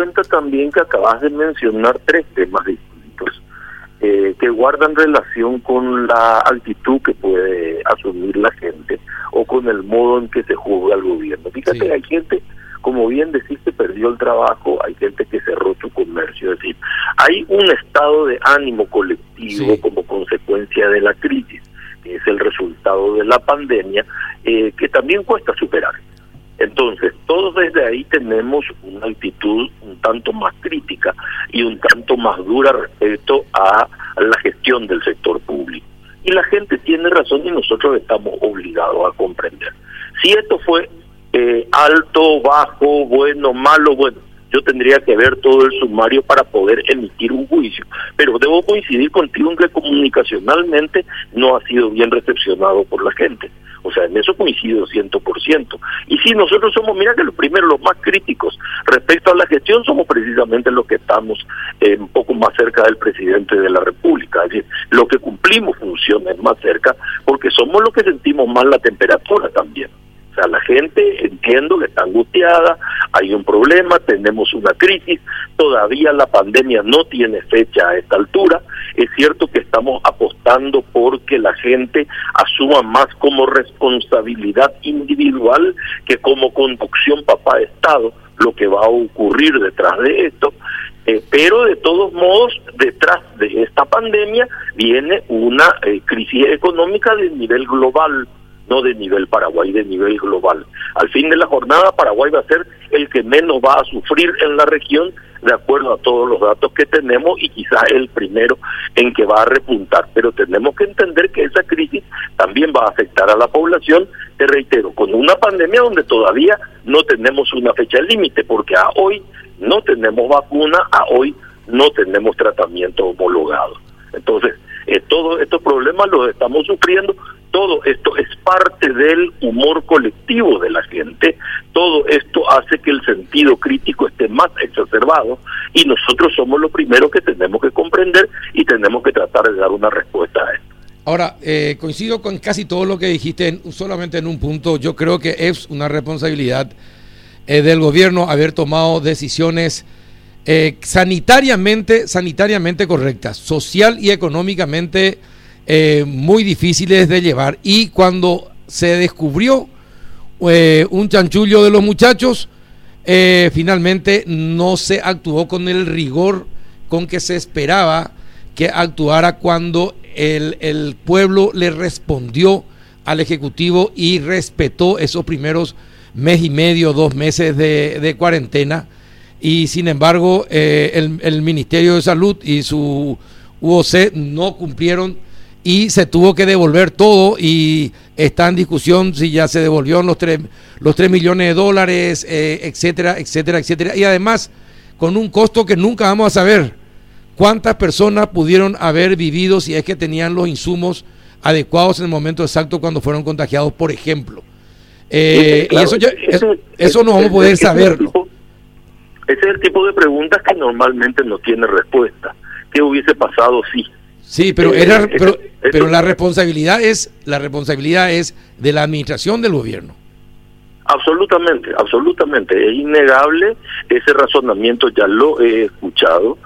cuenta también que acabas de mencionar tres temas distintos eh, que guardan relación con la actitud que puede asumir la gente o con el modo en que se juzga al gobierno. Fíjate, hay gente, como bien decís, que perdió el trabajo, hay gente que cerró su comercio, es decir, hay un estado de ánimo colectivo como consecuencia de la crisis, que es el resultado de la pandemia, eh, que también cuesta superar. Entonces, todos desde ahí tenemos una actitud un tanto más crítica y un tanto más dura respecto a la gestión del sector público. Y la gente tiene razón y nosotros estamos obligados a comprender. Si esto fue eh, alto, bajo, bueno, malo, bueno, yo tendría que ver todo el sumario para poder emitir un juicio. Pero debo coincidir contigo en que comunicacionalmente no ha sido bien recepcionado por la gente. O sea, en eso coincido ciento por ciento. Y si nosotros somos, mira que los primeros, los más críticos respecto a la gestión, somos precisamente los que estamos eh, un poco más cerca del presidente de la República. Es decir, lo que cumplimos funciones más cerca, porque somos los que sentimos más la temperatura también sea, la gente, entiendo que está angustiada, hay un problema, tenemos una crisis, todavía la pandemia no tiene fecha a esta altura, es cierto que estamos apostando porque la gente asuma más como responsabilidad individual que como conducción papá Estado lo que va a ocurrir detrás de esto, eh, pero de todos modos, detrás de esta pandemia viene una eh, crisis económica de nivel global no de nivel Paraguay, de nivel global. Al fin de la jornada, Paraguay va a ser el que menos va a sufrir en la región, de acuerdo a todos los datos que tenemos, y quizás el primero en que va a repuntar. Pero tenemos que entender que esa crisis también va a afectar a la población, te reitero, con una pandemia donde todavía no tenemos una fecha límite, porque a hoy no tenemos vacuna, a hoy no tenemos tratamiento homologado. Entonces, eh, todos estos problemas los estamos sufriendo todo esto es parte del humor colectivo de la gente, todo esto hace que el sentido crítico esté más exacerbado y nosotros somos los primeros que tenemos que comprender y tenemos que tratar de dar una respuesta a esto. Ahora, eh, coincido con casi todo lo que dijiste, solamente en un punto, yo creo que es una responsabilidad eh, del gobierno haber tomado decisiones eh, sanitariamente, sanitariamente correctas, social y económicamente eh, muy difíciles de llevar. Y cuando se descubrió eh, un chanchullo de los muchachos, eh, finalmente no se actuó con el rigor con que se esperaba que actuara cuando el, el pueblo le respondió al Ejecutivo y respetó esos primeros mes y medio, dos meses de, de cuarentena. Y sin embargo, el, el, Ministerio de Salud y su UOC no cumplieron y se tuvo que devolver todo y está en discusión si ya se devolvió los 3, los 3 millones de dólares, eh, etcétera, etcétera, etcétera. Y además con un costo que nunca vamos a saber cuántas personas pudieron haber vivido si es que tenían los insumos adecuados en el momento exacto cuando fueron contagiados, por ejemplo. Eh, y eso, eso, no vamos a poder saberlo. Ese es el tipo de preguntas que normalmente no tiene respuesta. ¿Qué hubiese pasado si? Sí, pero, eh, era, pero, pero la responsabilidad es la responsabilidad es de la administración del gobierno. Absolutamente, absolutamente. Es innegable ese razonamiento, ya lo he escuchado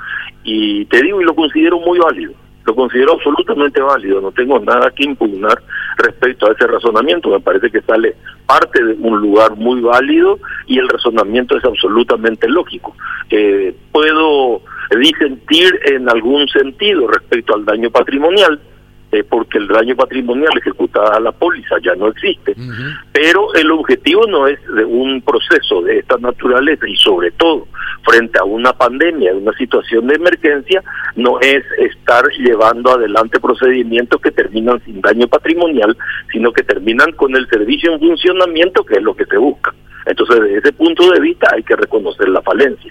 y te digo y lo considero muy válido. Lo considero absolutamente válido, no tengo nada que impugnar respecto a ese razonamiento, me parece que sale parte de un lugar muy válido y el razonamiento es absolutamente lógico. Eh, puedo disentir en algún sentido respecto al daño patrimonial, eh, porque el daño patrimonial ejecutado a la póliza ya no existe. Pero el objetivo no es de un proceso de esta naturaleza y sobre todo frente a una pandemia, una situación de emergencia, no es estar llevando adelante procedimientos que terminan sin daño patrimonial, sino que terminan con el servicio en funcionamiento, que es lo que se busca. Entonces, desde ese punto de vista hay que reconocer la falencia.